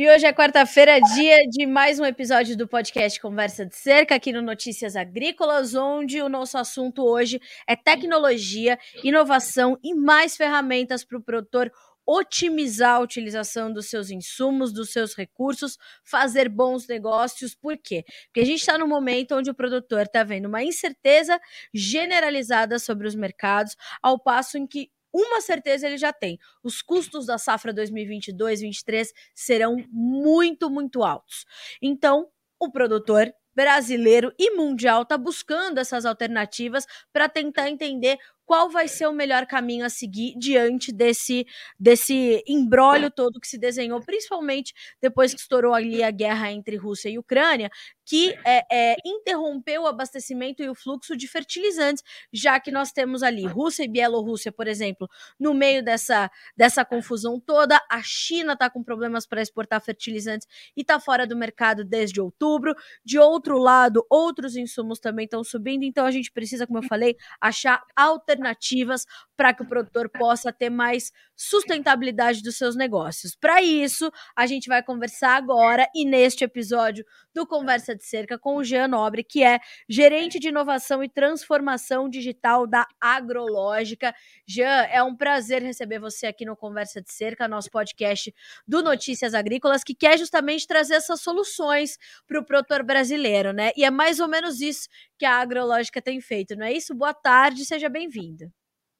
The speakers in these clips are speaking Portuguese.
E hoje é quarta-feira, dia de mais um episódio do podcast Conversa de Cerca, aqui no Notícias Agrícolas, onde o nosso assunto hoje é tecnologia, inovação e mais ferramentas para o produtor otimizar a utilização dos seus insumos, dos seus recursos, fazer bons negócios. Por quê? Porque a gente está no momento onde o produtor está vendo uma incerteza generalizada sobre os mercados, ao passo em que uma certeza ele já tem: os custos da safra 2022-23 serão muito, muito altos. Então, o produtor brasileiro e mundial está buscando essas alternativas para tentar entender qual vai ser o melhor caminho a seguir diante desse, desse embrólio todo que se desenhou, principalmente depois que estourou ali a guerra entre Rússia e Ucrânia, que é, é, interrompeu o abastecimento e o fluxo de fertilizantes, já que nós temos ali Rússia e Bielorrússia, por exemplo, no meio dessa, dessa confusão toda. A China está com problemas para exportar fertilizantes e está fora do mercado desde outubro. De outro lado, outros insumos também estão subindo, então a gente precisa, como eu falei, achar alternativas alternativas para que o produtor possa ter mais sustentabilidade dos seus negócios. Para isso, a gente vai conversar agora e neste episódio do Conversa de Cerca com o Jean Nobre, que é gerente de inovação e transformação digital da Agrológica. Jean, é um prazer receber você aqui no Conversa de Cerca, nosso podcast do Notícias Agrícolas, que quer justamente trazer essas soluções para o produtor brasileiro, né? E é mais ou menos isso que a Agrológica tem feito, não é isso? Boa tarde, seja bem-vindo.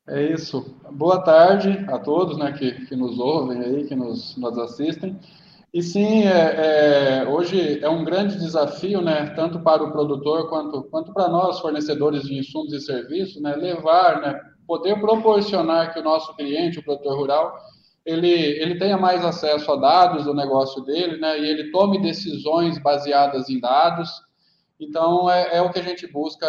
É isso. Boa tarde a todos né, que, que nos ouvem aí, que nos, nos assistem. E sim, é, é, hoje é um grande desafio, né, tanto para o produtor quanto, quanto para nós, fornecedores de insumos e serviços, né, levar, né, poder proporcionar que o nosso cliente, o produtor rural, ele, ele tenha mais acesso a dados do negócio dele, né, e ele tome decisões baseadas em dados. Então, é, é o que a gente busca,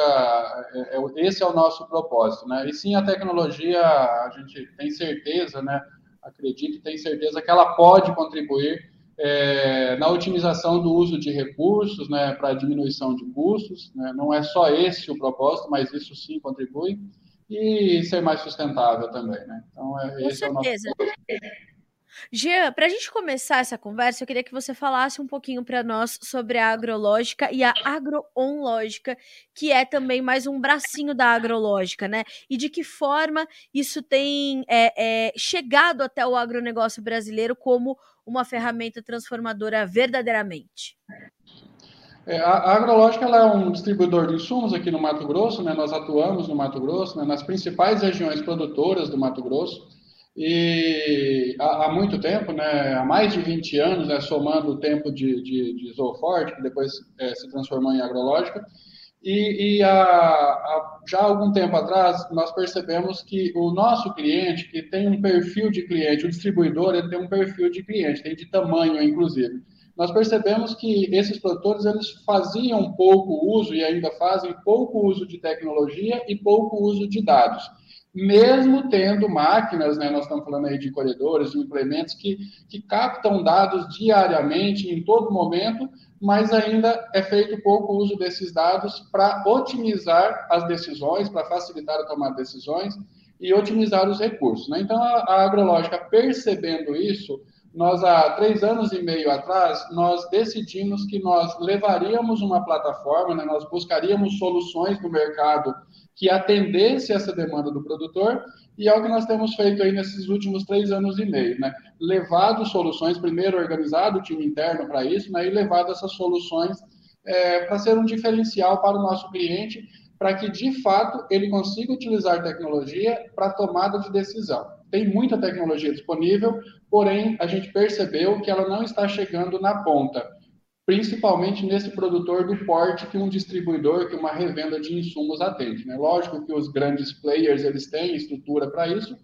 é, é esse é o nosso propósito, né, e sim, a tecnologia, a gente tem certeza, né, acredito e tem certeza que ela pode contribuir é, na otimização do uso de recursos, né, para diminuição de custos. Né, não é só esse o propósito, mas isso sim contribui. E ser mais sustentável também. Né? Então, é, Com certeza. É o nosso... Jean, para a gente começar essa conversa, eu queria que você falasse um pouquinho para nós sobre a agrológica e a agroonlógica, que é também mais um bracinho da agrológica, né? E de que forma isso tem é, é, chegado até o agronegócio brasileiro como uma ferramenta transformadora verdadeiramente? É, a, agrológica é um distribuidor de insumos aqui no Mato Grosso, né? nós atuamos no Mato Grosso, né? nas principais regiões produtoras do Mato Grosso, e há, há, muito tempo, né, há mais de 20 anos, né, somando o tempo de, de, de que depois é, se transformou em agrológica, e, e a, a, já há algum tempo atrás, nós percebemos que o nosso cliente, que tem um perfil de cliente, o distribuidor, ele tem um perfil de cliente, tem de tamanho, inclusive. Nós percebemos que esses produtores, eles faziam pouco uso, e ainda fazem pouco uso de tecnologia e pouco uso de dados mesmo tendo máquinas, né, nós estamos falando aí de corredores, de implementos que, que captam dados diariamente, em todo momento, mas ainda é feito pouco uso desses dados para otimizar as decisões, para facilitar a tomada de decisões e otimizar os recursos. Né? Então, a, a agrológica, percebendo isso, nós há três anos e meio atrás, nós decidimos que nós levaríamos uma plataforma, né, nós buscaríamos soluções no mercado que atendesse essa demanda do produtor, e é o que nós temos feito aí nesses últimos três anos e meio, né? Levado soluções, primeiro organizado o time interno para isso, né? e levado essas soluções é, para ser um diferencial para o nosso cliente, para que de fato ele consiga utilizar tecnologia para tomada de decisão. Tem muita tecnologia disponível, porém a gente percebeu que ela não está chegando na ponta principalmente nesse produtor do porte que um distribuidor, que uma revenda de insumos atende. Né? Lógico que os grandes players eles têm estrutura para isso,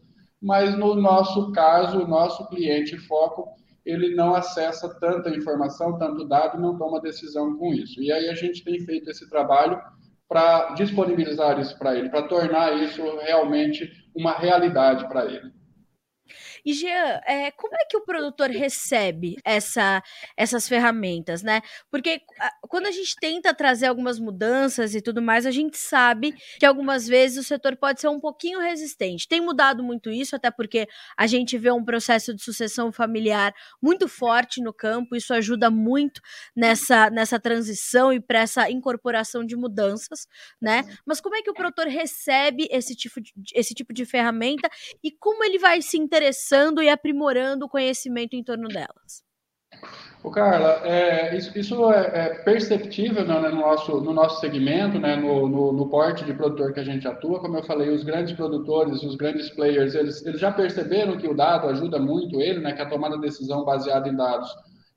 mas no nosso caso, o nosso cliente foco, ele não acessa tanta informação, tanto dado, não toma decisão com isso. E aí a gente tem feito esse trabalho para disponibilizar isso para ele, para tornar isso realmente uma realidade para ele. E Jean, é, como é que o produtor recebe essa, essas ferramentas, né? Porque quando a gente tenta trazer algumas mudanças e tudo mais, a gente sabe que algumas vezes o setor pode ser um pouquinho resistente. Tem mudado muito isso, até porque a gente vê um processo de sucessão familiar muito forte no campo, isso ajuda muito nessa, nessa transição e para essa incorporação de mudanças, né? Mas como é que o produtor recebe esse tipo de, esse tipo de ferramenta e como ele vai se interessando e aprimorando o conhecimento em torno delas? O Carla, é, isso, isso é, é, perceptível né, no, nosso, no nosso segmento, né, no, no, no, porte de produtor que a gente atua. Como eu falei, os grandes produtores, os grandes players, eles, eles já perceberam que o dado ajuda muito ele, né, que a tomada de decisão baseada em dados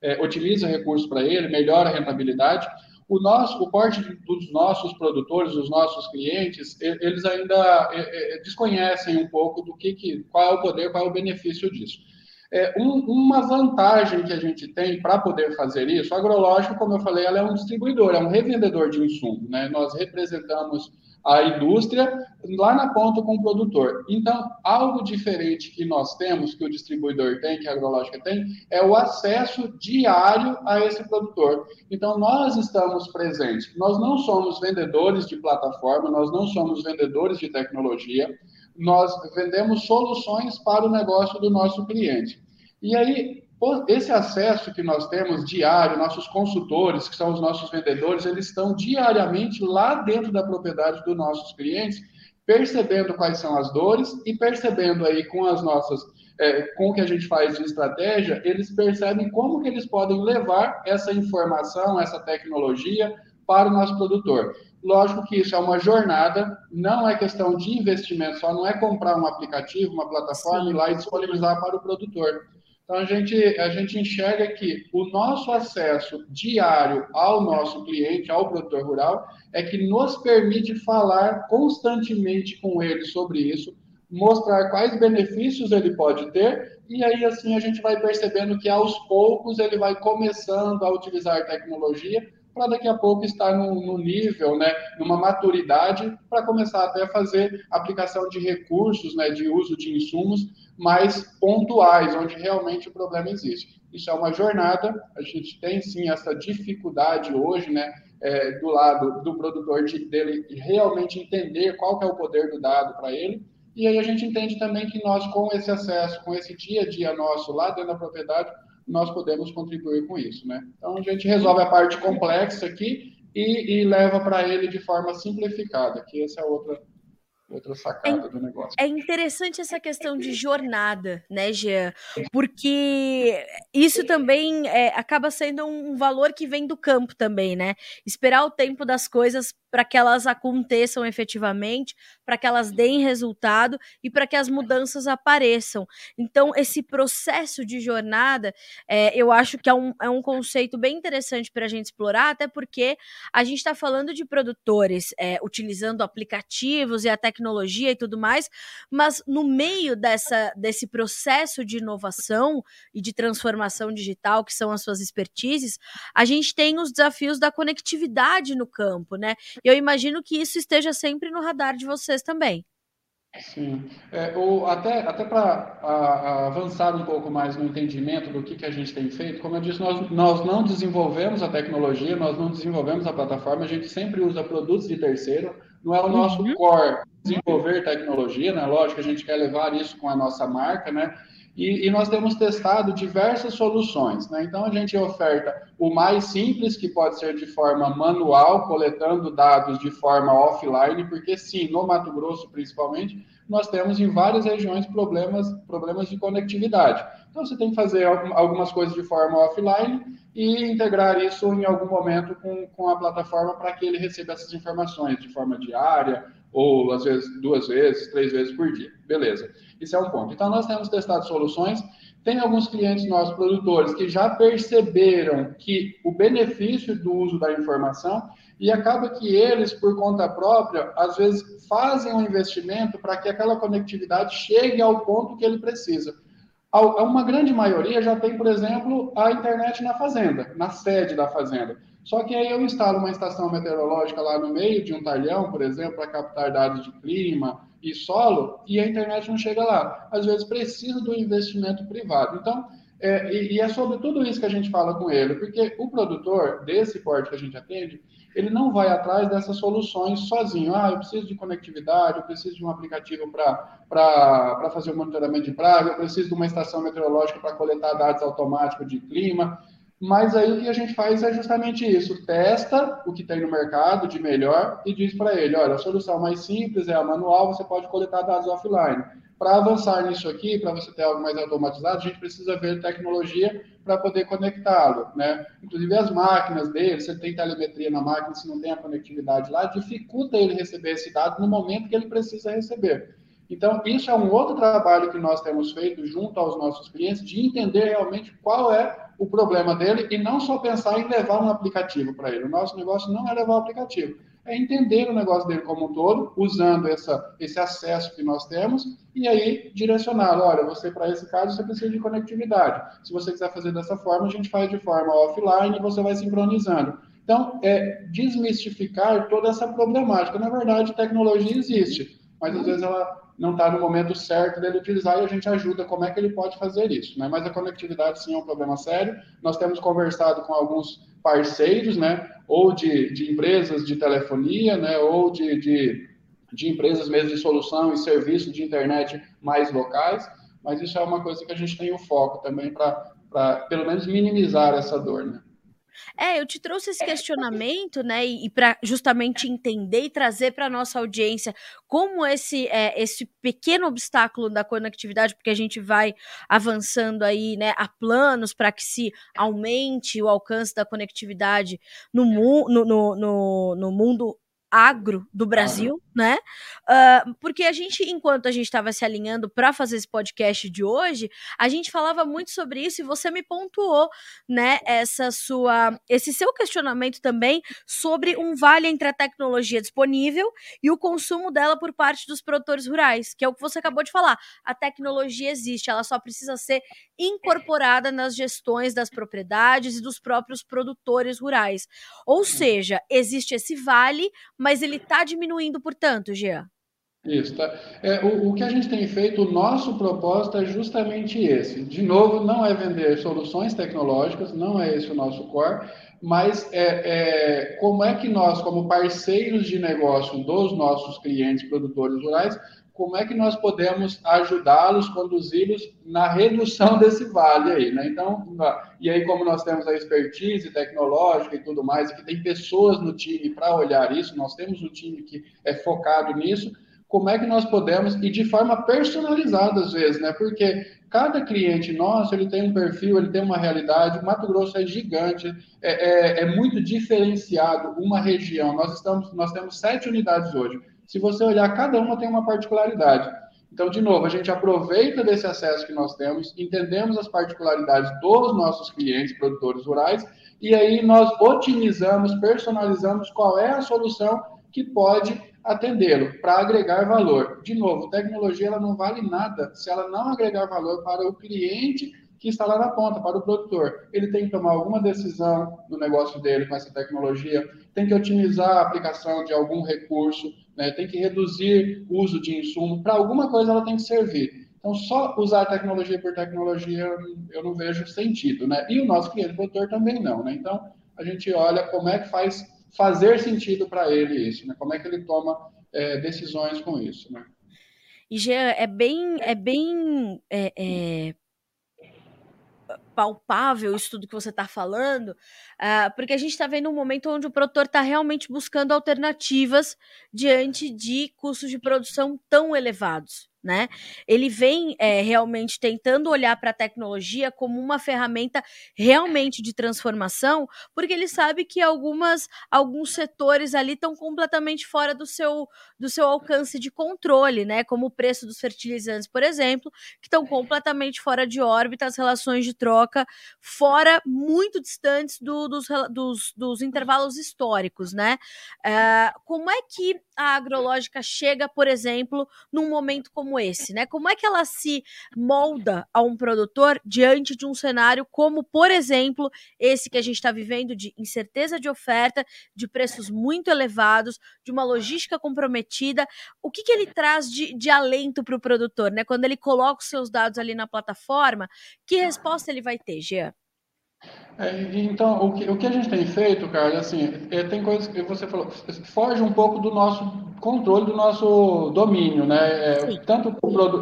é, otimiza recursos para ele, melhora a rentabilidade. O nosso, o porte dos nossos produtores, dos nossos clientes, eles ainda desconhecem um pouco do que, que, qual é o poder, qual é o benefício disso. É, um, uma vantagem que a gente tem para poder fazer isso, o agrológico, como eu falei, ela é um distribuidor, é um revendedor de insumo. Né? Nós representamos a indústria lá na ponta com o produtor. Então, algo diferente que nós temos, que o distribuidor tem, que a agrológica tem, é o acesso diário a esse produtor. Então, nós estamos presentes. Nós não somos vendedores de plataforma, nós não somos vendedores de tecnologia, nós vendemos soluções para o negócio do nosso cliente. E aí, esse acesso que nós temos diário, nossos consultores, que são os nossos vendedores, eles estão diariamente lá dentro da propriedade dos nossos clientes, percebendo quais são as dores e percebendo aí com as nossas, é, com o que a gente faz de estratégia, eles percebem como que eles podem levar essa informação, essa tecnologia para o nosso produtor. Lógico que isso é uma jornada, não é questão de investimento só, não é comprar um aplicativo, uma plataforma Sim. e lá e disponibilizar para o produtor. Então a gente, a gente enxerga que o nosso acesso diário ao nosso cliente, ao produtor rural, é que nos permite falar constantemente com ele sobre isso, mostrar quais benefícios ele pode ter, e aí assim a gente vai percebendo que aos poucos ele vai começando a utilizar tecnologia para daqui a pouco estar no, no, nível, né, numa maturidade, para começar até a fazer aplicação de recursos, né, de uso de insumos mais pontuais, onde realmente o problema existe. Isso é uma jornada, a gente tem sim essa dificuldade hoje, né, é, do lado do produtor de, dele realmente entender qual que é o poder do dado para ele, e aí a gente entende também que nós, com esse acesso, com esse dia a dia nosso lá dentro da propriedade, nós podemos contribuir com isso, né? Então a gente resolve a parte complexa aqui e, e leva para ele de forma simplificada, que essa é outra outra sacada é, do negócio. É interessante essa questão de jornada, né, Jean? Porque isso também é, acaba sendo um valor que vem do campo também, né? Esperar o tempo das coisas para que elas aconteçam efetivamente, para que elas deem resultado e para que as mudanças apareçam. Então, esse processo de jornada, é, eu acho que é um, é um conceito bem interessante para a gente explorar, até porque a gente está falando de produtores é, utilizando aplicativos e a tecnologia e tudo mais, mas no meio dessa, desse processo de inovação e de transformação digital, que são as suas expertises, a gente tem os desafios da conectividade no campo, né? eu imagino que isso esteja sempre no radar de vocês também. Sim. É, ou até até para avançar um pouco mais no entendimento do que, que a gente tem feito, como eu disse, nós, nós não desenvolvemos a tecnologia, nós não desenvolvemos a plataforma, a gente sempre usa produtos de terceiro, não é o nosso uhum. core desenvolver tecnologia, né? Lógico, a gente quer levar isso com a nossa marca, né? E, e, nós temos testado diversas soluções. Né? Então, a gente oferta o mais simples, que pode ser de forma manual, coletando dados de forma offline, porque, sim, no Mato Grosso, principalmente, nós temos em várias regiões problemas, problemas de conectividade. Então, você tem que fazer algumas coisas de forma offline e integrar isso em algum momento com, com a plataforma para que ele receba essas informações de forma diária ou, às vezes, duas vezes, três vezes por dia. Beleza. Isso é um ponto. Então, nós temos testado soluções. Tem alguns clientes nossos, produtores, que já perceberam que o benefício do uso da informação e acaba que eles, por conta própria, às vezes fazem um investimento para que aquela conectividade chegue ao ponto que ele precisa. Uma grande maioria já tem, por exemplo, a internet na fazenda, na sede da fazenda. Só que aí eu instalo uma estação meteorológica lá no meio de um talhão, por exemplo, para captar dados de clima e solo, e a internet não chega lá. Às vezes precisa do investimento privado. Então, é, e, e, é sobre tudo isso que a gente fala com ele, porque o produtor desse porte que a gente atende, ele não vai atrás dessas soluções sozinho. Ah, eu preciso de conectividade, eu preciso de um aplicativo para fazer o monitoramento de praga, eu preciso de uma estação meteorológica para coletar dados automáticos de clima. Mas aí o que a gente faz é justamente isso: testa o que tem no mercado de melhor e diz para ele: olha, a solução mais simples é a manual, você pode coletar dados offline. Para avançar nisso aqui, para você ter algo mais automatizado, a gente precisa ver tecnologia para poder conectá-lo, né? Inclusive as máquinas dele, se ele tem telemetria na máquina, se não tem a conectividade lá, dificulta ele receber esse dado no momento que ele precisa receber. Então, isso é um outro trabalho que nós temos feito junto aos nossos clientes, de entender realmente qual é o problema dele e não só pensar em levar um aplicativo para ele. O nosso negócio não é levar o aplicativo, é entender o negócio dele como um todo, usando essa, esse acesso que nós temos e aí direcioná-lo. Olha, você para esse caso você precisa de conectividade. Se você quiser fazer dessa forma, a gente faz de forma offline e você vai sincronizando. Então, é desmistificar toda essa problemática. Na verdade, tecnologia existe, mas às vezes ela não está no momento certo dele utilizar e a gente ajuda como é que ele pode fazer isso. Né? Mas a conectividade sim é um problema sério. Nós temos conversado com alguns parceiros, né? ou de, de empresas de telefonia, né? ou de, de, de empresas mesmo de solução e serviço de internet mais locais, mas isso é uma coisa que a gente tem o foco também para, pelo menos, minimizar essa dor. Né? É, eu te trouxe esse questionamento, né, e, e para justamente entender e trazer para nossa audiência como esse é, esse pequeno obstáculo da conectividade, porque a gente vai avançando aí, né, a planos para que se aumente o alcance da conectividade no, mu no, no, no, no mundo agro do Brasil, né? Uh, porque a gente, enquanto a gente estava se alinhando para fazer esse podcast de hoje, a gente falava muito sobre isso e você me pontuou, né? Essa sua, esse seu questionamento também sobre um vale entre a tecnologia disponível e o consumo dela por parte dos produtores rurais, que é o que você acabou de falar. A tecnologia existe, ela só precisa ser incorporada nas gestões das propriedades e dos próprios produtores rurais. Ou seja, existe esse vale mas ele está diminuindo, portanto, Jean. Isso, tá. É, o, o, que a gente tem feito, o nosso propósito é justamente esse. De novo, não é vender soluções tecnológicas, não é esse o nosso core, mas é, é, como é que nós, como parceiros de negócio dos nossos clientes produtores rurais, como é que nós podemos ajudá-los, conduzi-los na redução desse vale aí, né? Então, e aí como nós temos a expertise tecnológica e tudo mais, e que tem pessoas no time para olhar isso, nós temos um time que é focado nisso, como é que nós podemos, e de forma personalizada às vezes, né? Porque cada cliente nosso, ele tem um perfil, ele tem uma realidade, o Mato Grosso é gigante, é, é, é muito diferenciado, uma região, nós, estamos, nós temos sete unidades hoje, se você olhar, cada uma tem uma particularidade. Então, de novo, a gente aproveita desse acesso que nós temos, entendemos as particularidades dos nossos clientes, produtores rurais, e aí nós otimizamos, personalizamos qual é a solução que pode atendê-lo para agregar valor. De novo, tecnologia ela não vale nada se ela não agregar valor para o cliente que está lá na ponta, para o produtor. Ele tem que tomar alguma decisão no negócio dele com essa tecnologia, tem que otimizar a aplicação de algum recurso, né? tem que reduzir o uso de insumo, para alguma coisa ela tem que servir. Então, só usar tecnologia por tecnologia eu não vejo sentido, né? E o nosso cliente produtor também não, né? Então, a gente olha como é que faz fazer sentido para ele isso, né? Como é que ele toma é, decisões com isso, né? E Jean, é bem, é bem é, é palpável isso tudo que você está falando, uh, porque a gente está vendo um momento onde o produtor está realmente buscando alternativas diante de custos de produção tão elevados né? Ele vem é, realmente tentando olhar para a tecnologia como uma ferramenta realmente de transformação, porque ele sabe que algumas alguns setores ali estão completamente fora do seu do seu alcance de controle, né? Como o preço dos fertilizantes, por exemplo, que estão completamente fora de órbita, as relações de troca fora muito distantes do, dos, dos, dos, intervalos históricos, né? Uh, como é que a agrológica chega, por exemplo, num momento como como esse, né? Como é que ela se molda a um produtor diante de um cenário como, por exemplo, esse que a gente está vivendo de incerteza de oferta, de preços muito elevados, de uma logística comprometida? O que, que ele traz de, de alento para o produtor, né? Quando ele coloca os seus dados ali na plataforma, que resposta ele vai ter, Jean? É, então, o que, o que a gente tem feito, cara, assim, é, tem coisas que você falou, foge um pouco do nosso controle, do nosso domínio, né? É, tanto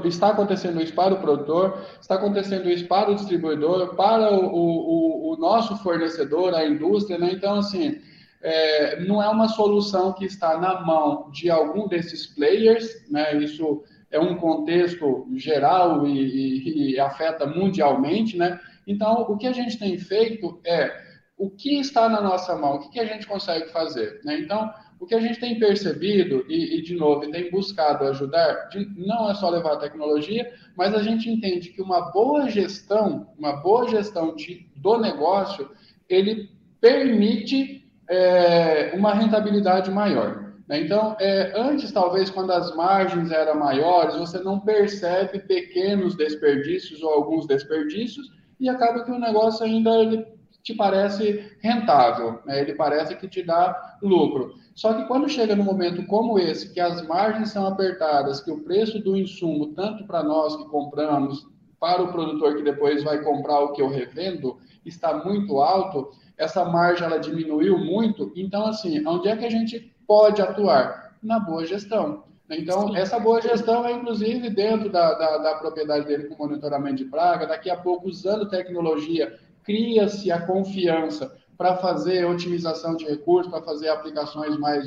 está acontecendo isso para o produtor, está acontecendo isso para o distribuidor, para o, o, o nosso fornecedor, a indústria, né? Então, assim, é, não é uma solução que está na mão de algum desses players, né? Isso é um contexto geral e, e, e afeta mundialmente, né? Então, o que a gente tem feito é o que está na nossa mão, o que, a gente consegue fazer. Né? Então, o que a gente tem percebido, e, e de novo, tem buscado ajudar, de, não é só levar a tecnologia, mas a gente entende que uma boa gestão, uma boa gestão de, do negócio, ele permite é, uma rentabilidade maior. Né? Então, é, antes, talvez, quando as margens eram maiores, você não percebe pequenos desperdícios ou alguns desperdícios, e acaba que o negócio ainda ele te parece rentável, né? ele parece que te dá lucro. Só que quando chega num momento como esse, que as margens são apertadas, que o preço do insumo, tanto para nós que compramos, para o produtor que depois vai comprar o que eu revendo, está muito alto, essa margem ela diminuiu muito, então assim, onde é que a gente pode atuar? Na boa gestão. Então, Sim. essa boa gestão é, inclusive, dentro da, da, da, propriedade dele com monitoramento de praga. Daqui a pouco, usando tecnologia, cria-se a confiança para fazer otimização de recursos, para fazer aplicações mais,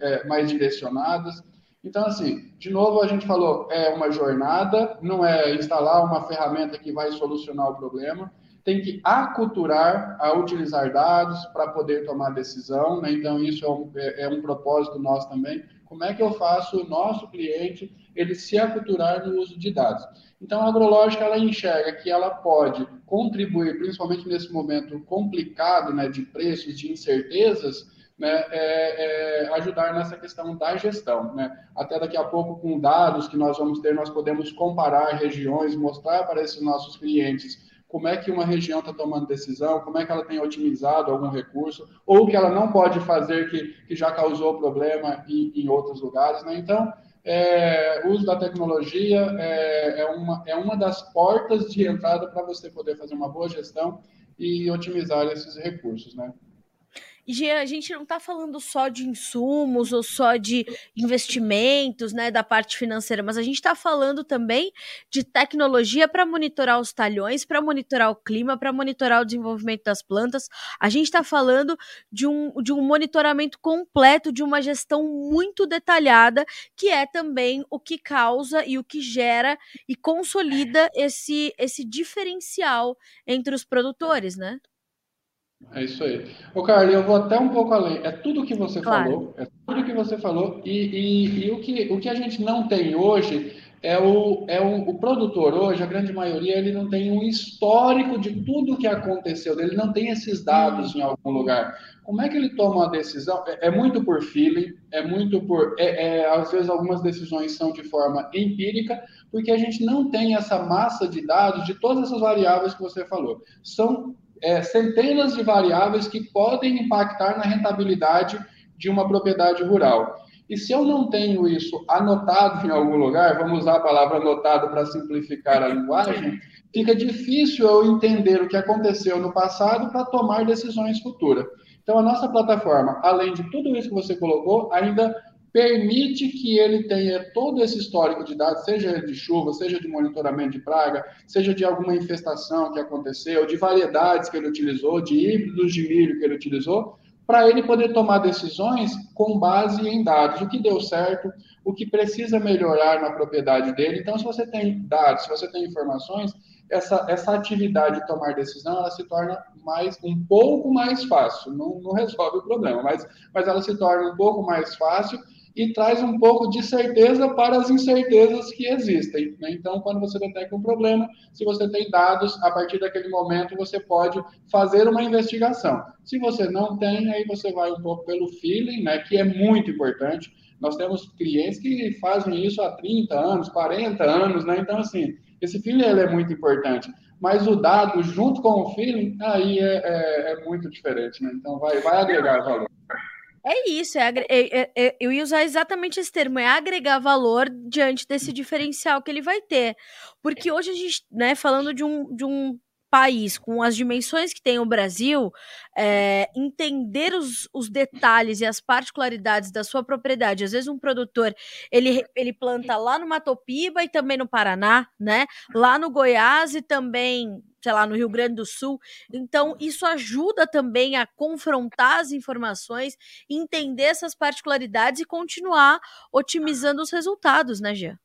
é, mais direcionadas. Então, assim, de novo, a gente falou, é uma jornada, não é instalar uma ferramenta que vai solucionar o problema. Tem que aculturar a utilizar dados para poder tomar decisão. Né? Então, isso é um, é, é um propósito nosso também como é que eu faço o nosso cliente ele se aculturar no uso de dados? Então, a agrológica ela enxerga que ela pode contribuir, principalmente nesse momento complicado, né, de preços, de incertezas, né, é, é, ajudar nessa questão da gestão. Né? Até daqui a pouco, com dados que nós vamos ter, nós podemos comparar regiões, mostrar para esses nossos clientes como é que uma região está tomando decisão, como é que ela tem otimizado algum recurso, ou que ela não pode fazer que, que já causou problema em, em outros lugares. Né? Então, é, o uso da tecnologia é, é, uma, é uma das portas de entrada para você poder fazer uma boa gestão e otimizar esses recursos. Né? E a gente não está falando só de insumos ou só de investimentos, né, da parte financeira, mas a gente está falando também de tecnologia para monitorar os talhões, para monitorar o clima, para monitorar o desenvolvimento das plantas. A gente está falando de um, de um monitoramento completo, de uma gestão muito detalhada, que é também o que causa e o que gera e consolida esse, esse diferencial entre os produtores, né? É isso aí. Ô, Carly, eu vou até um pouco além. É tudo que você claro. falou, é tudo que você falou, e, e, e, o, que, o que a gente não tem hoje é o, é o, o produtor hoje, a grande maioria, ele não tem um histórico de tudo que aconteceu, ele não tem esses dados em algum lugar. Como é que ele toma uma decisão? É, é muito por feeling, é muito por. É, é, às vezes, algumas decisões são de forma empírica, porque a gente não tem essa massa de dados de todas essas variáveis que você falou. São é, centenas de variáveis que podem impactar na rentabilidade de uma propriedade rural. E se eu não tenho isso anotado em algum lugar, vamos usar a palavra anotado para simplificar a linguagem, fica difícil eu entender o que aconteceu no passado para tomar decisões futuras. Então, a nossa plataforma, além de tudo isso que você colocou, ainda permite que ele tenha todo esse histórico de dados, seja de chuva, seja de monitoramento de praga, seja de alguma infestação que aconteceu, de variedades que ele utilizou, de híbridos de milho que ele utilizou, para ele poder tomar decisões com base em dados, o que deu certo, o que precisa melhorar na propriedade dele. Então, se você tem dados, se você tem informações, essa, essa atividade de tomar decisão, ela se torna mais um pouco mais fácil. Não, não resolve o problema, mas, mas ela se torna um pouco mais fácil e traz um pouco de certeza para as incertezas que existem. Né? Então, quando você detecta um problema, se você tem dados, a partir daquele momento você pode fazer uma investigação. Se você não tem, aí você vai um pouco pelo feeling, né, que é muito importante. Nós temos clientes que fazem isso há 30 anos, 40 anos, né? Então, assim, esse feeling ele é muito importante. Mas o dado, junto com o feeling, aí é, é, é muito diferente, né? Então, vai, vai agregar valor. É isso, é, é, é, eu ia usar exatamente esse termo, é agregar valor diante desse diferencial que ele vai ter. Porque hoje a gente, né, falando de um, de um país com as dimensões que tem o Brasil, é, entender os, os, detalhes e as particularidades da sua propriedade. Às vezes um produtor ele, ele planta lá no Matopiba e também no Paraná, né? Lá no Goiás e também sei lá, no Rio Grande do Sul. Então, isso ajuda também a confrontar as informações, entender essas particularidades e continuar otimizando os resultados, né, Gia?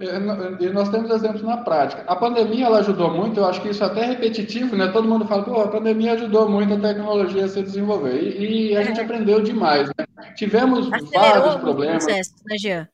É, e nós temos exemplos na prática. A pandemia ela ajudou muito, eu acho que isso é até repetitivo, né? Todo mundo fala, pô, a pandemia ajudou muito a tecnologia a se desenvolver. E, e a é. gente aprendeu demais, né? Tivemos Acelerou vários problemas. Processo, né, Jean?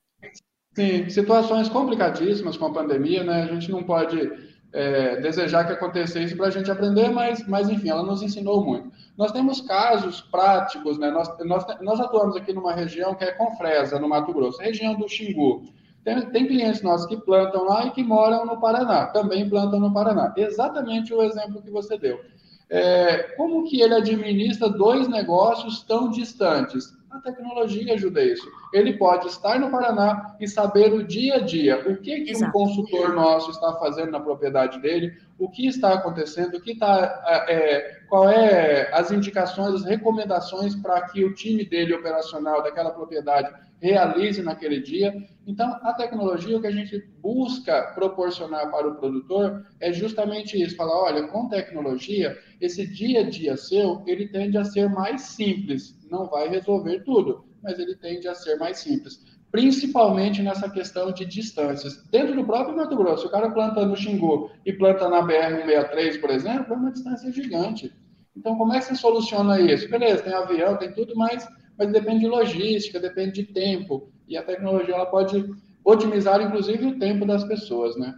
Sim, situações complicadíssimas com a pandemia, né? A gente não pode é, desejar que acontecesse para a gente aprender, mas, mas enfim, ela nos ensinou muito. Nós temos casos práticos, né? Nós, nós, nós atuamos aqui numa região que é Confresa, no Mato Grosso, região do Xingu. Tem, tem, clientes nossos que plantam lá e que moram no Paraná, também plantam no Paraná. Exatamente o exemplo que você deu. É, como que ele administra dois negócios tão distantes? A tecnologia ajuda isso. Ele pode estar no Paraná e saber o dia a dia, o que, que um consultor nosso está fazendo na propriedade dele, o que está acontecendo, o que está, é, qual é as indicações, as recomendações para que o time dele operacional daquela propriedade realize naquele dia. Então, a tecnologia, o que a gente busca proporcionar para o produtor é justamente isso, falar, olha, com tecnologia, esse dia a dia seu, ele tende a ser mais simples, não vai resolver tudo, mas ele tende a ser mais simples, principalmente nessa questão de distâncias. Dentro do próprio Mato Grosso, o cara planta no Xingu e planta na BR-163, por exemplo, é uma distância gigante. Então, como é que você soluciona isso? Beleza, tem avião, tem tudo, mas mas depende de logística, depende de tempo. E a tecnologia ela pode otimizar, inclusive, o tempo das pessoas, né?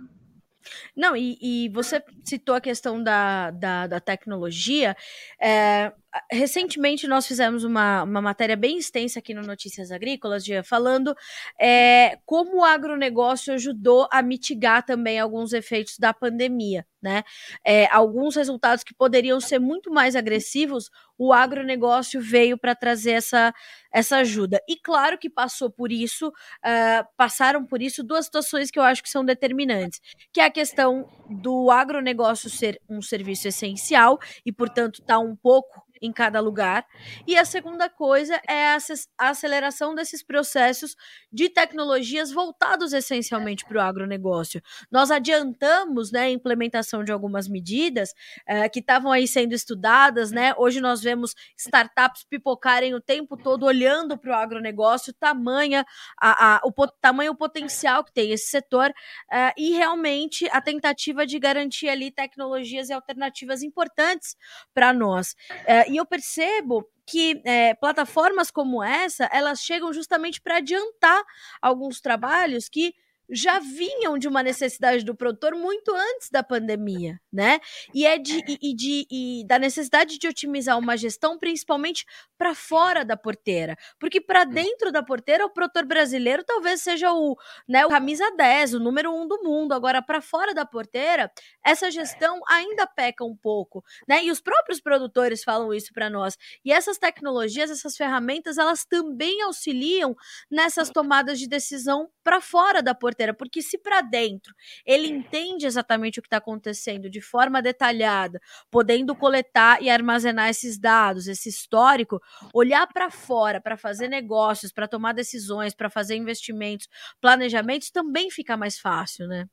Não, e, e você citou a questão da, da, da tecnologia. É, recentemente nós fizemos uma, uma matéria bem extensa aqui no Notícias Agrícolas, Gia, falando é, como o agronegócio ajudou a mitigar também alguns efeitos da pandemia, né? É, alguns resultados que poderiam ser muito mais agressivos, o agronegócio veio para trazer essa, essa ajuda. E claro que passou por isso, uh, passaram por isso duas situações que eu acho que são determinantes, que é a questão do agronegócio ser um serviço essencial e, portanto, está um pouco em cada lugar. E a segunda coisa é a aceleração desses processos de tecnologias voltados essencialmente para o agronegócio. Nós adiantamos né, a implementação de algumas medidas uh, que estavam aí sendo estudadas, né? Hoje nós vemos startups pipocarem o tempo todo olhando para o agronegócio, tamanha a, a, o tamanho o potencial que tem esse setor uh, e realmente a tentativa de garantir ali tecnologias e alternativas importantes para nós. Uh, e eu percebo que é, plataformas como essa, elas chegam justamente para adiantar alguns trabalhos que já vinham de uma necessidade do produtor muito antes da pandemia, né? E é de, e, de e da necessidade de otimizar uma gestão, principalmente para fora da porteira, porque para dentro da porteira o produtor brasileiro talvez seja o, né, o camisa 10, o número um do mundo. Agora para fora da porteira, essa gestão ainda peca um pouco, né? E os próprios produtores falam isso para nós. E essas tecnologias, essas ferramentas, elas também auxiliam nessas tomadas de decisão para fora da porteira porteira, porque se para dentro ele entende exatamente o que está acontecendo de forma detalhada, podendo coletar e armazenar esses dados, esse histórico, olhar para fora para fazer negócios, para tomar decisões, para fazer investimentos, planejamentos, também fica mais fácil, né?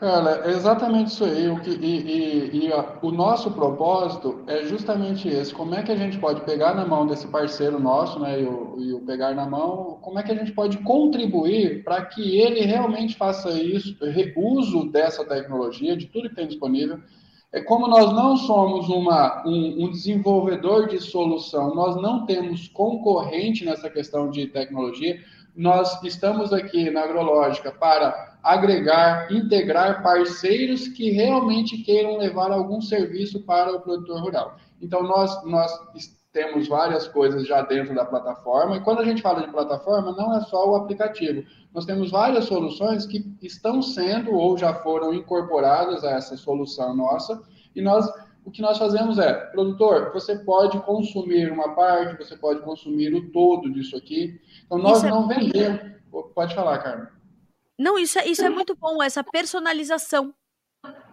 Cara, é exatamente isso aí. O, que, e, e, e o nosso propósito é justamente esse. Como é que a gente pode pegar na mão desse parceiro nosso, né, e o, e o pegar na mão, como é que a gente pode contribuir para que ele realmente faça isso, uso dessa tecnologia, de tudo que tem disponível. É como nós não somos uma, um, um desenvolvedor de solução, nós não temos concorrente nessa questão de tecnologia, nós estamos aqui na Agrológica para agregar, integrar parceiros que realmente queiram levar algum serviço para o produtor rural. Então, nós, nós temos várias coisas já dentro da plataforma. E quando a gente fala de plataforma, não é só o aplicativo. Nós temos várias soluções que estão sendo ou já foram incorporadas a essa solução nossa. E nós, o que nós fazemos é, produtor, você pode consumir uma parte, você pode consumir o todo disso aqui. Então nós é... não vendemos. Pode falar, Carmen. Não, isso é, isso é muito bom, essa personalização.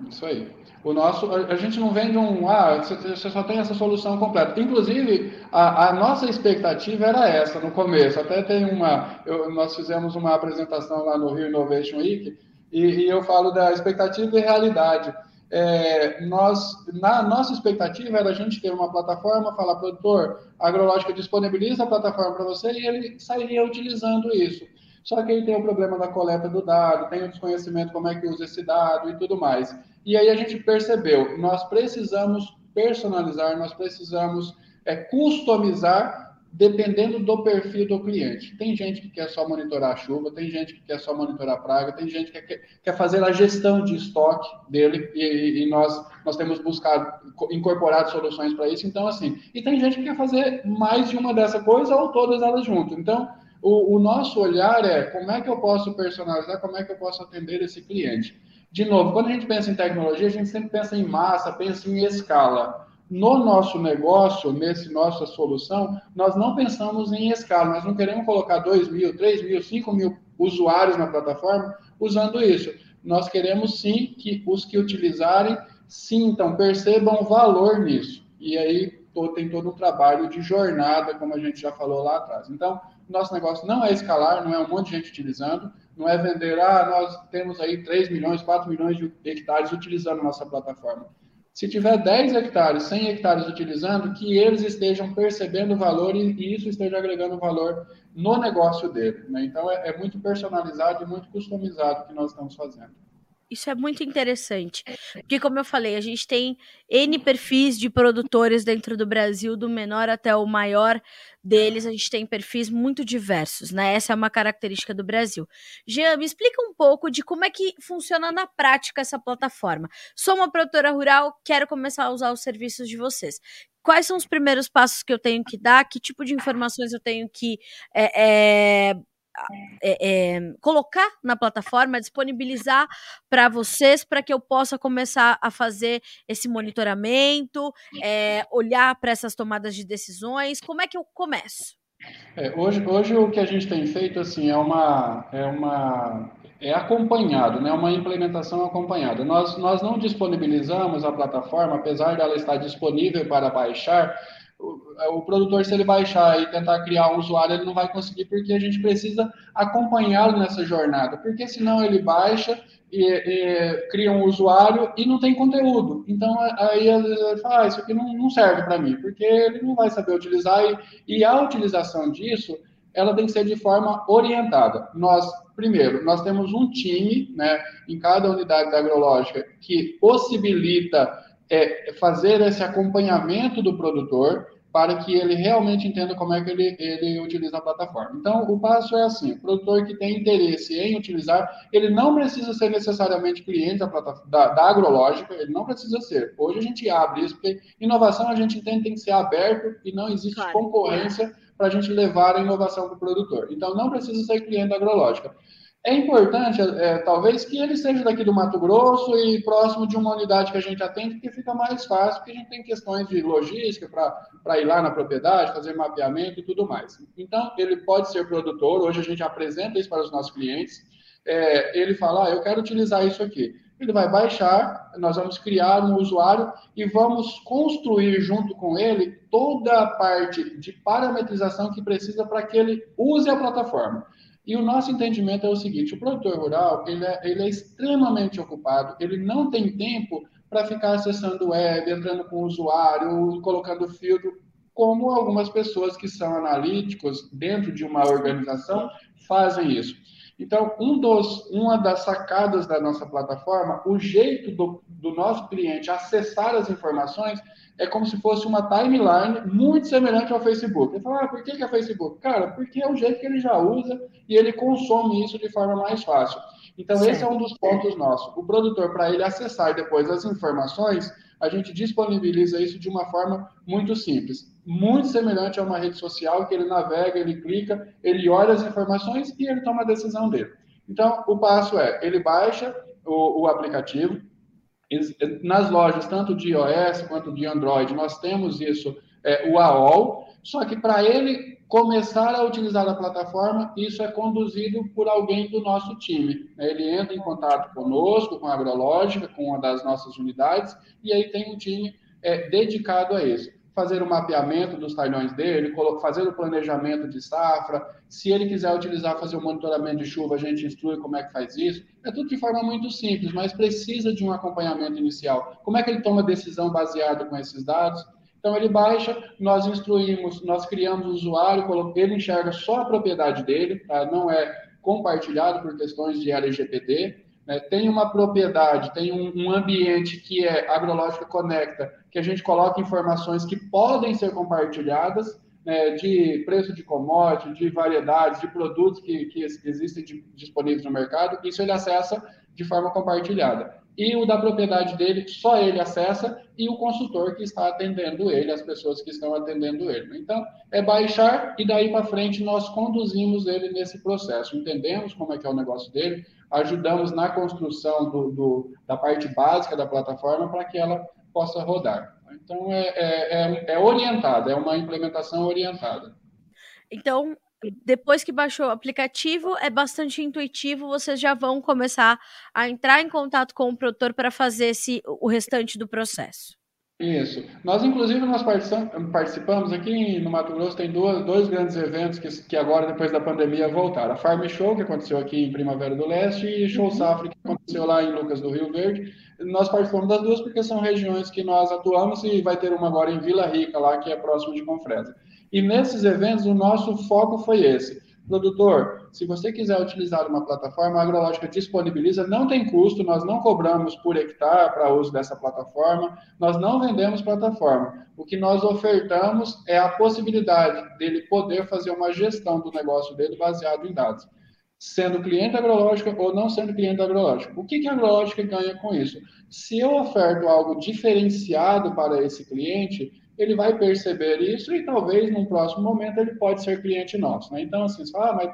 Isso aí. O nosso, a, gente não vende um, ah, você só tem essa solução completa. Inclusive, a, a nossa expectativa era essa no começo. Até tem uma, eu, nós fizemos uma apresentação lá no Rio Innovation Week e, e eu falo da expectativa e realidade. É, nós, na nossa expectativa era a gente ter uma plataforma, falar, produtor, a Agrológica disponibiliza a plataforma para você e ele sairia utilizando isso. Só que aí tem o problema da coleta do dado, tem o desconhecimento como é que usa esse dado e tudo mais. E aí a gente percebeu, nós precisamos personalizar, nós precisamos é, customizar dependendo do perfil do cliente. Tem gente que quer só monitorar a chuva, tem gente que quer só monitorar a praga, tem gente que quer, quer fazer a gestão de estoque dele e, e nós, nós temos buscado, incorporado soluções para isso. Então, assim, e tem gente que quer fazer mais de uma dessa coisa ou todas elas juntas. Então, o, o, nosso olhar é como é que eu posso personalizar, como é que eu posso atender esse cliente. De novo, quando a gente pensa em tecnologia, a gente sempre pensa em massa, pensa em escala. No nosso negócio, nesse nossa solução, nós não pensamos em escala, nós não queremos colocar 2 mil, 3 mil, 5 mil usuários na plataforma usando isso. Nós queremos sim que os que utilizarem sintam, percebam valor nisso. E aí tem todo um trabalho de jornada, como a gente já falou lá atrás. Então, nosso negócio não é escalar, não é um monte de gente utilizando, não é vender, ah, nós temos aí 3 milhões, 4 milhões de hectares utilizando nossa plataforma. Se tiver 10 hectares, 100 hectares utilizando, que eles estejam percebendo o valor e, isso esteja agregando valor no negócio dele. Né? Então, é, é muito personalizado e muito customizado o que nós estamos fazendo. Isso é muito interessante. Porque, como eu falei, a gente tem N perfis de produtores dentro do Brasil, do menor até o maior deles, a gente tem perfis muito diversos, né? Essa é uma característica do Brasil. Jean, me explica um pouco de como é que funciona na prática essa plataforma. Sou uma produtora rural, quero começar a usar os serviços de vocês. Quais são os primeiros passos que eu tenho que dar? Que tipo de informações eu tenho que é, é, é, é, colocar na plataforma, disponibilizar para vocês, para que eu possa começar a fazer esse monitoramento, é, olhar para essas tomadas de decisões? Como é que eu começo? É, hoje, hoje o que a gente tem feito assim é uma é uma é acompanhado, né? Uma implementação acompanhada. Nós nós não disponibilizamos a plataforma, apesar dela estar disponível para baixar o, o, produtor, se ele baixar e tentar criar um usuário, ele não vai conseguir, porque a gente precisa acompanhá-lo nessa jornada, porque senão ele baixa e, e, cria um usuário e não tem conteúdo. Então, aí ele fala, ah, isso aqui não, não serve para mim, porque ele não vai saber utilizar, e, e a utilização disso, ela tem que ser de forma orientada. Nós, primeiro, nós temos um time, né, em cada unidade da agrológica, que possibilita é fazer esse acompanhamento do produtor para que ele realmente entenda como é que ele, ele utiliza a plataforma. Então, o passo é assim: o produtor que tem interesse em utilizar, ele não precisa ser necessariamente cliente da, da, da agrológica, ele não precisa ser. Hoje a gente abre isso, porque inovação a gente entende tem que ser aberto e não existe claro. concorrência para a gente levar a inovação para o produtor. Então, não precisa ser cliente da agrológica. É importante, é, talvez, que ele seja daqui do Mato Grosso e próximo de uma unidade que a gente atende, porque fica mais fácil, porque a gente tem questões de logística para ir lá na propriedade, fazer mapeamento e tudo mais. Então, ele pode ser produtor, hoje a gente apresenta isso para os nossos clientes, é, ele fala, ah, eu quero utilizar isso aqui. Ele vai baixar, nós vamos criar um usuário e vamos construir junto com ele toda a parte de parametrização que precisa para que ele use a plataforma. E o nosso entendimento é o seguinte: o produtor rural ele é, ele é extremamente ocupado, ele não tem tempo para ficar acessando web, entrando com o usuário, colocando filtro, como algumas pessoas que são analíticos dentro de uma organização fazem isso. Então, um dos, uma das sacadas da nossa plataforma, o jeito do, do nosso cliente acessar as informações é como se fosse uma timeline muito semelhante ao Facebook. Ele fala, ah, por que, que é Facebook? Cara, porque é o jeito que ele já usa e ele consome isso de forma mais fácil. Então, certo. esse é um dos pontos nossos. O produtor, para ele acessar depois as informações, a gente disponibiliza isso de uma forma muito simples. Muito semelhante a uma rede social que ele navega, ele clica, ele olha as informações e ele toma a decisão dele. Então, o passo é, ele baixa o, o aplicativo, nas lojas, tanto de iOS quanto de Android, nós temos isso, é, o AOL, só que para ele começar a utilizar a plataforma, isso é conduzido por alguém do nosso time. Ele entra em contato conosco, com a agrológica, com uma das nossas unidades, e aí tem um time é, dedicado a isso. Fazer o mapeamento dos talhões dele, fazer o planejamento de safra. Se ele quiser utilizar, fazer o monitoramento de chuva, a gente instrui como é que faz isso. É tudo de forma muito simples, mas precisa de um acompanhamento inicial. Como é que ele toma decisão baseado com esses dados? Então ele baixa, nós instruímos, nós criamos o usuário, ele enxerga só a propriedade dele, tá? não é compartilhado por questões de LGPD. Né? Tem uma propriedade, tem um, um ambiente que é Agrológica Conecta, que a gente coloca informações que podem ser compartilhadas, né, de preço de commodity, de variedades, de produtos que, que existem de, disponíveis no mercado, isso ele acessa de forma compartilhada e o da propriedade dele só ele acessa e o consultor que está atendendo ele, as pessoas que estão atendendo ele. Então, é baixar e daí para frente nós conduzimos ele nesse processo, entendemos como é que é o negócio dele, ajudamos na construção do, do da parte básica da plataforma para que ela possa rodar. Então, é, é, é, é orientada, é uma implementação orientada. Então, depois que baixou o aplicativo, é bastante intuitivo, vocês já vão começar a entrar em contato com o produtor para fazer esse, o restante do processo. Isso. Nós, inclusive, nós participamos aqui no Mato Grosso, tem dois, dois grandes eventos que, que agora, depois da pandemia, voltaram. A Farm Show, que aconteceu aqui em Primavera do Leste, e Show uhum. Safra, que aconteceu lá em Lucas do Rio Verde. Nós participamos das duas porque são regiões que nós atuamos e vai ter uma agora em Vila Rica, lá, que é próximo de Confresa. E nesses eventos, o nosso foco foi esse. Produtor, se você quiser utilizar uma plataforma, a Agrológica disponibiliza, não tem custo, nós não cobramos por hectare para uso dessa plataforma, nós não vendemos plataforma. O que nós ofertamos é a possibilidade dele poder fazer uma gestão do negócio dele baseado em dados, sendo cliente agrológico ou não sendo cliente agrológico. O que, que a agrológica ganha com isso? Se eu oferto algo diferenciado para esse cliente, ele vai perceber isso e talvez num próximo momento ele pode ser cliente nosso. Né? Então, assim, você fala, ah, mas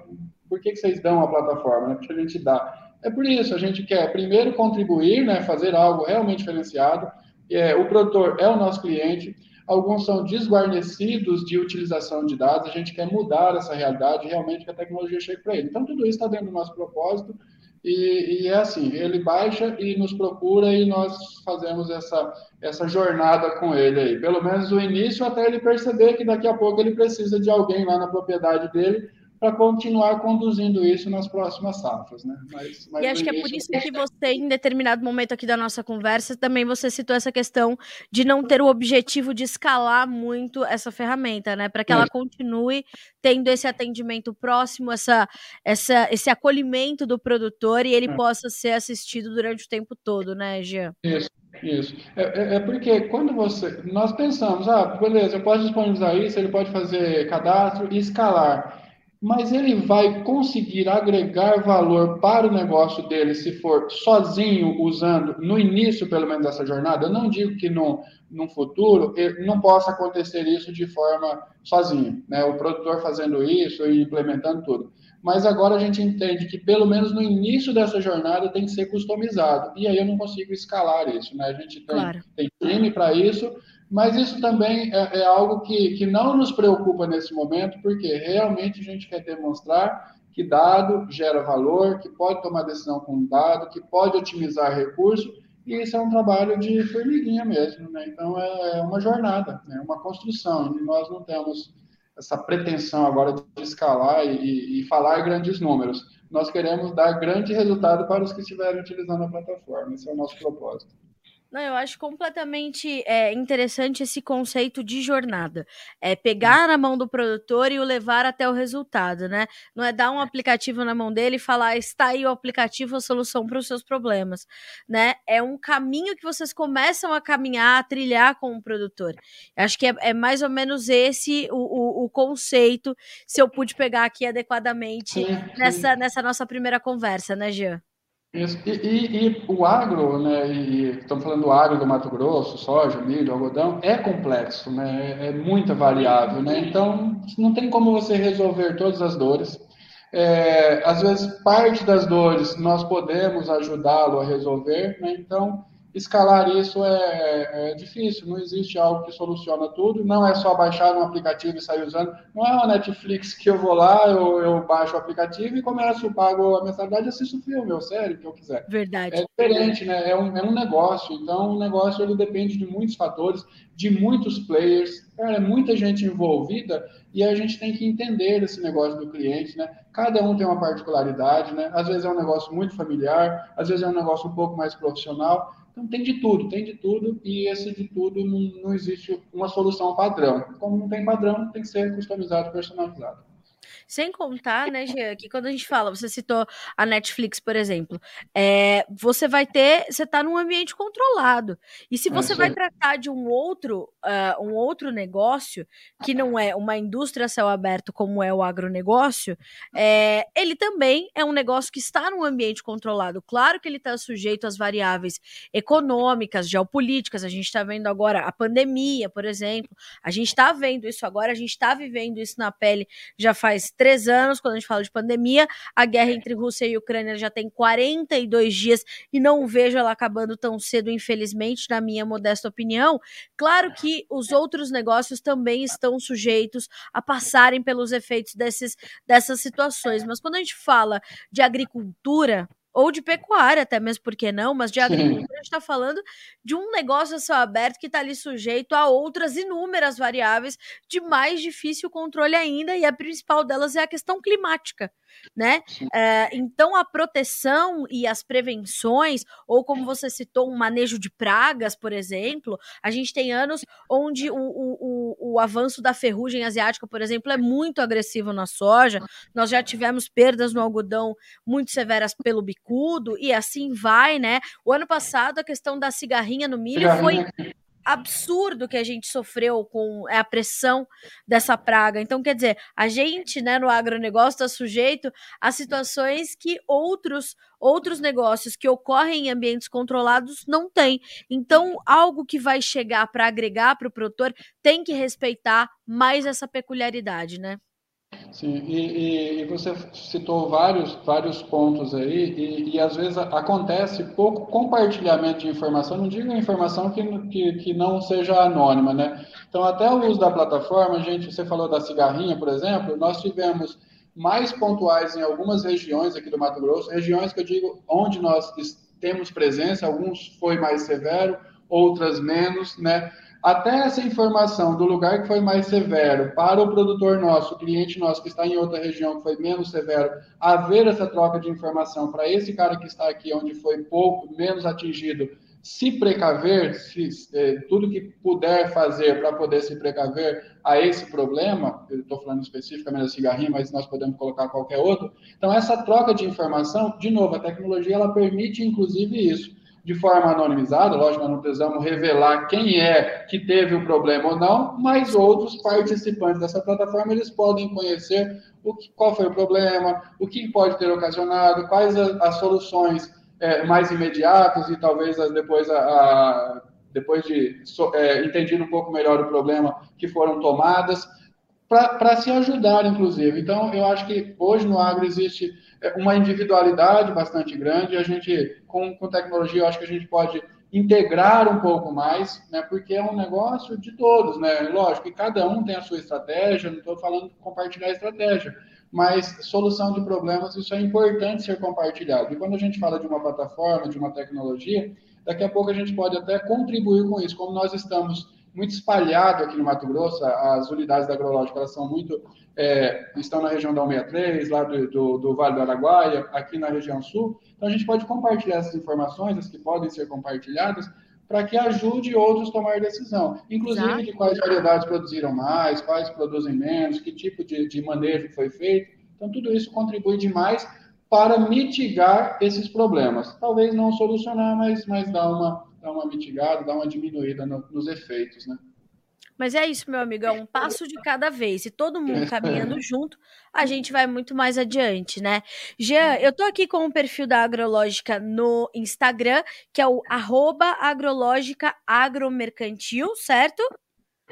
por que, que vocês dão a plataforma? Né? Porque a gente dá. É por isso, a gente quer primeiro contribuir, né, fazer algo realmente diferenciado. É, o produtor é o nosso cliente, alguns são desguarnecidos de utilização de dados, a gente quer mudar essa realidade, realmente que a tecnologia chegue para ele. Então, tudo isso está dentro do nosso propósito e, e, é assim, ele baixa e nos procura e nós fazemos essa, essa jornada com ele aí. Pelo menos o início até ele perceber que daqui a pouco ele precisa de alguém lá na propriedade dele para continuar conduzindo isso nas próximas safras, né? Mas, mas e acho que é por isso que você, em determinado momento aqui da nossa conversa, também você citou essa questão de não ter o objetivo de escalar muito essa ferramenta, né? Para que ela continue tendo esse atendimento próximo, essa, essa, esse acolhimento do produtor e ele é. possa ser assistido durante o tempo todo, né, Jean? Isso. Isso. É, é, é, porque quando você. Nós pensamos, ah, beleza, eu posso disponibilizar isso, ele pode fazer cadastro e escalar mas ele vai conseguir agregar valor para o negócio dele se for sozinho usando, no início pelo menos dessa jornada. Eu não digo que no, no futuro não possa acontecer isso de forma sozinho, né? o produtor fazendo isso e implementando tudo. Mas agora a gente entende que pelo menos no início dessa jornada tem que ser customizado. E aí eu não consigo escalar isso. Né? A gente tem, claro. tem time para isso mas isso também é, é algo que, que não nos preocupa nesse momento, porque realmente a gente quer demonstrar que dado gera valor, que pode tomar decisão com dado, que pode otimizar recurso, e isso é um trabalho de formiguinha mesmo, né? Então é, é uma jornada, é né? uma construção, e nós não temos essa pretensão agora de escalar e, e falar grandes números. Nós queremos dar grande resultado para os que estiverem utilizando a plataforma, esse é o nosso propósito. Não, eu acho completamente é, interessante esse conceito de jornada. É pegar na mão do produtor e o levar até o resultado, né? Não é dar um aplicativo na mão dele e falar, está aí o aplicativo, a solução para os seus problemas, né? É um caminho que vocês começam a caminhar, a trilhar com o produtor. Acho que é, é mais ou menos esse o, o, o, conceito, se eu pude pegar aqui adequadamente. Nessa, nessa nossa primeira conversa, né, Jean? Isso. E, e, e, o agro, né, e estamos falando do agro do Mato Grosso, soja, milho, algodão, é complexo, né, é, é muita variável, né, então não tem como você resolver todas as dores. É, às vezes, parte das dores nós podemos ajudá-lo a resolver, né, então escalar isso é, é, difícil, não existe algo que soluciona tudo, não é só baixar um aplicativo e sair usando, não é uma Netflix que eu vou lá, eu, eu baixo o aplicativo e começo, pago a mensalidade e assisto o filme, ou série, o que eu quiser. Verdade. É diferente, né? É um, é um negócio, então o negócio ele depende de muitos fatores, de muitos players, cara, é muita gente envolvida e a gente tem que entender esse negócio do cliente, né? Cada um tem uma particularidade, né? Às vezes é um negócio muito familiar, às vezes é um negócio um pouco mais profissional, então tem de tudo, tem de tudo, e esse de tudo não, não existe uma solução padrão. Como não tem padrão, tem que ser customizado, personalizado. Sem contar, né, Jean, que quando a gente fala, você citou a Netflix, por exemplo, é, você vai ter, você está num ambiente controlado. E se você vai tratar de um outro, uh, um outro negócio, que não é uma indústria a céu aberto como é o agronegócio, é, ele também é um negócio que está num ambiente controlado. Claro que ele está sujeito às variáveis econômicas, geopolíticas, a gente está vendo agora a pandemia, por exemplo, a gente está vendo isso agora, a gente está vivendo isso na pele já faz três anos, quando a gente fala de pandemia. A guerra entre Rússia e Ucrânia já tem 42 dias e não vejo ela acabando tão cedo, infelizmente, na minha modesta opinião. Claro que os outros negócios também estão sujeitos a passarem pelos efeitos desses, dessas situações, mas quando a gente fala de agricultura, ou de pecuária, até mesmo porque não, mas de agricultura, Sim. a gente está falando de um negócio a céu aberto que está ali sujeito a outras inúmeras variáveis de mais difícil controle ainda, e a principal delas é a questão climática né? É, então a proteção e as prevenções, ou como você citou, um manejo de pragas, por exemplo, a gente tem anos onde o, o, o, o avanço da ferrugem asiática, por exemplo, é muito agressivo na soja. Nós já tivemos perdas no algodão muito severas pelo bicudo, e assim vai, né? O ano passado a questão da cigarrinha no milho foi absurdo que a gente sofreu com é, a pressão dessa praga. Então, quer dizer, a gente, né, no agronegócio está sujeito a situações que outros outros negócios que ocorrem em ambientes controlados não têm. Então, algo que vai chegar para agregar para o produtor tem que respeitar mais essa peculiaridade, né? Sim, e, e, e, você citou vários, vários pontos aí, e, e, às vezes acontece pouco compartilhamento de informação, não digo informação que, que, que, não seja anônima, né? Então, até o uso da plataforma, gente, você falou da cigarrinha, por exemplo, nós tivemos mais pontuais em algumas regiões aqui do Mato Grosso, regiões que eu digo onde nós temos presença, alguns foi mais severo, outras menos, né? Até essa informação do lugar que foi mais severo para o produtor nosso, o cliente nosso que está em outra região que foi menos severo, haver essa troca de informação para esse cara que está aqui onde foi pouco, menos atingido, se precaver, se, eh, tudo que puder fazer para poder se precaver a esse problema, eu estou falando especificamente da cigarrinha, mas nós podemos colocar qualquer outro. Então, essa troca de informação, de novo, a tecnologia ela permite inclusive isso de forma anonimizada, lógico, não precisamos revelar quem é que teve o problema ou não, mas outros participantes dessa plataforma, eles podem conhecer o que, qual foi o problema, o que pode ter ocasionado, quais as, as soluções é, mais imediatas e talvez as, depois, a, a, depois de é, entendido um pouco melhor o problema, que foram tomadas, para se ajudar, inclusive. Então, eu acho que hoje no agro existe uma individualidade bastante grande. A gente, com, com tecnologia, eu acho que a gente pode integrar um pouco mais, né? Porque é um negócio de todos, né? Lógico que cada um tem a sua estratégia. Não estou falando de compartilhar estratégia, mas solução de problemas isso é importante ser compartilhado. E quando a gente fala de uma plataforma, de uma tecnologia, daqui a pouco a gente pode até contribuir com isso, como nós estamos muito espalhado aqui no Mato Grosso. As unidades da agrológica elas são muito é, estão na região da 163, lá do, do, do, Vale do Araguaia, aqui na região sul. Então a gente pode compartilhar essas informações, as que podem ser compartilhadas, para que ajude outros a tomar decisão, inclusive Exato. de quais variedades produziram mais, quais produzem menos, que tipo de, de manejo foi feito. Então tudo isso contribui demais para mitigar esses problemas. Talvez não solucionar, mas, mas dar uma, dar uma mitigada, dar uma diminuída no, nos efeitos, né? Mas é isso, meu amigo, é um passo de cada vez. E todo mundo caminhando junto, a gente vai muito mais adiante, né? Jean, eu tô aqui com o perfil da Agrológica no Instagram, que é o arroba agrológica agromercantil, certo?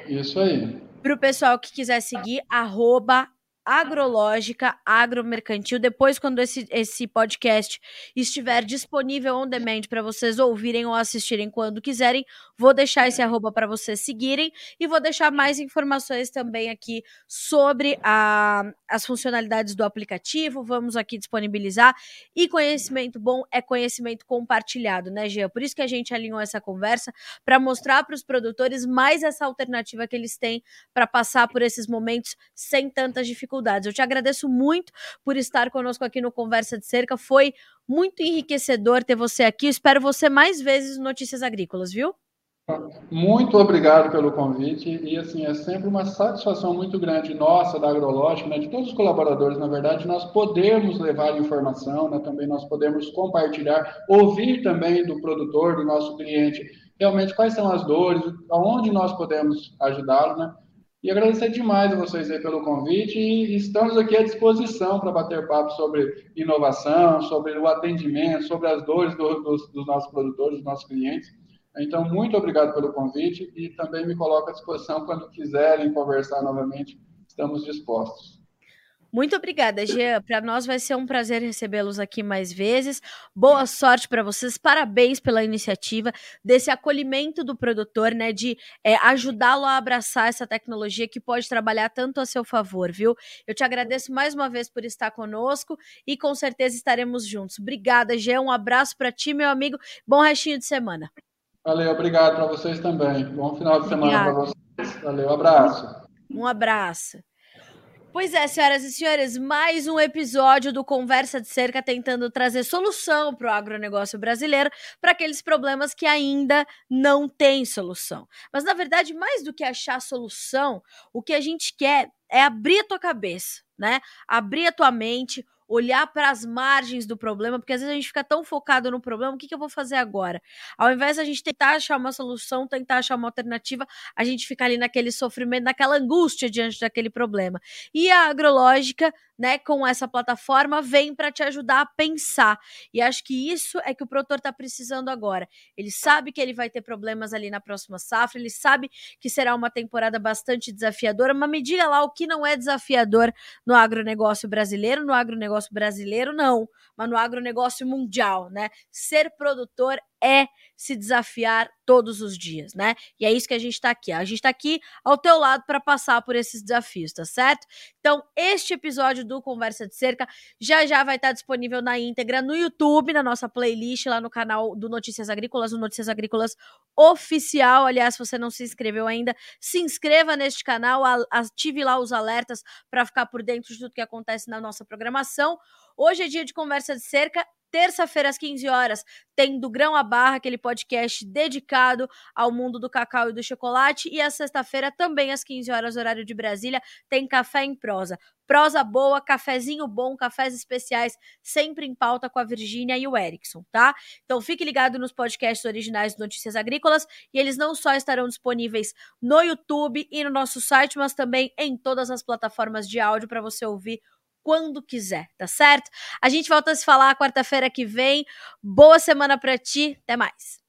Isso aí. Para o pessoal que quiser seguir, arroba agrológica, agromercantil. Depois, quando esse, esse podcast estiver disponível on demand para vocês ouvirem ou assistirem quando quiserem, vou deixar esse arroba para vocês seguirem e vou deixar mais informações também aqui sobre a, as funcionalidades do aplicativo. Vamos aqui disponibilizar. E conhecimento bom é conhecimento compartilhado, né, Gia? Por isso que a gente alinhou essa conversa para mostrar para os produtores mais essa alternativa que eles têm para passar por esses momentos sem tantas dificuldades. Eu te agradeço muito por estar conosco aqui no Conversa de Cerca. Foi muito enriquecedor ter você aqui. Espero você mais vezes no Notícias Agrícolas, viu? Muito obrigado pelo convite e assim é sempre uma satisfação muito grande nossa da Agrológica, né, de todos os colaboradores, na verdade, nós podemos levar informação, né, também nós podemos compartilhar, ouvir também do produtor, do nosso cliente, realmente quais são as dores, aonde nós podemos ajudá-lo, né? E agradecer demais a vocês aí pelo convite e estamos aqui à disposição para bater papo sobre inovação, sobre o atendimento, sobre as dores do, dos, dos nossos produtores, dos nossos clientes. Então, muito obrigado pelo convite e também me coloco à disposição quando quiserem conversar novamente, estamos dispostos. Muito obrigada, Jean. Para nós vai ser um prazer recebê-los aqui mais vezes. Boa sorte para vocês. Parabéns pela iniciativa desse acolhimento do produtor, né? De é, ajudá-lo a abraçar essa tecnologia que pode trabalhar tanto a seu favor, viu? Eu te agradeço mais uma vez por estar conosco e com certeza estaremos juntos. Obrigada, Jean. Um abraço para ti, meu amigo. Bom restinho de semana. Valeu, obrigado para vocês também. Bom final de semana para vocês. Valeu, abraço. Um abraço. Pois é, senhoras e senhores, mais um episódio do Conversa de Cerca tentando trazer solução para o agronegócio brasileiro, para aqueles problemas que ainda não têm solução. Mas, na verdade, mais do que achar solução, o que a gente quer é abrir a tua cabeça, né? Abrir a tua mente, olhar para as margens do problema, porque às vezes a gente fica tão focado no problema, o que, que eu vou fazer agora? Ao invés de a gente tentar achar uma solução, tentar achar uma alternativa, a gente fica ali naquele sofrimento, naquela angústia diante daquele problema. E a agrológica né, com essa plataforma vem para te ajudar a pensar. E acho que isso é que o produtor está precisando agora. Ele sabe que ele vai ter problemas ali na próxima safra, ele sabe que será uma temporada bastante desafiadora, mas me diga lá o que não é desafiador no agronegócio brasileiro, no agronegócio brasileiro não, mas no agronegócio mundial, né? Ser produtor é se desafiar todos os dias, né? E é isso que a gente tá aqui. A gente tá aqui ao teu lado para passar por esses desafios, tá certo? Então, este episódio do Conversa de Cerca já já vai estar disponível na íntegra no YouTube, na nossa playlist lá no canal do Notícias Agrícolas, o Notícias Agrícolas oficial. Aliás, se você não se inscreveu ainda, se inscreva neste canal, ative lá os alertas para ficar por dentro de tudo que acontece na nossa programação. Hoje é dia de conversa de cerca terça-feira às 15 horas tem do Grão a Barra, aquele podcast dedicado ao mundo do cacau e do chocolate, e a sexta-feira também às 15 horas horário de Brasília tem Café em Prosa. Prosa boa, cafezinho bom, cafés especiais, sempre em pauta com a Virgínia e o Erickson, tá? Então fique ligado nos podcasts originais do Notícias Agrícolas e eles não só estarão disponíveis no YouTube e no nosso site, mas também em todas as plataformas de áudio para você ouvir quando quiser, tá certo? A gente volta a se falar quarta-feira que vem. Boa semana para ti, até mais.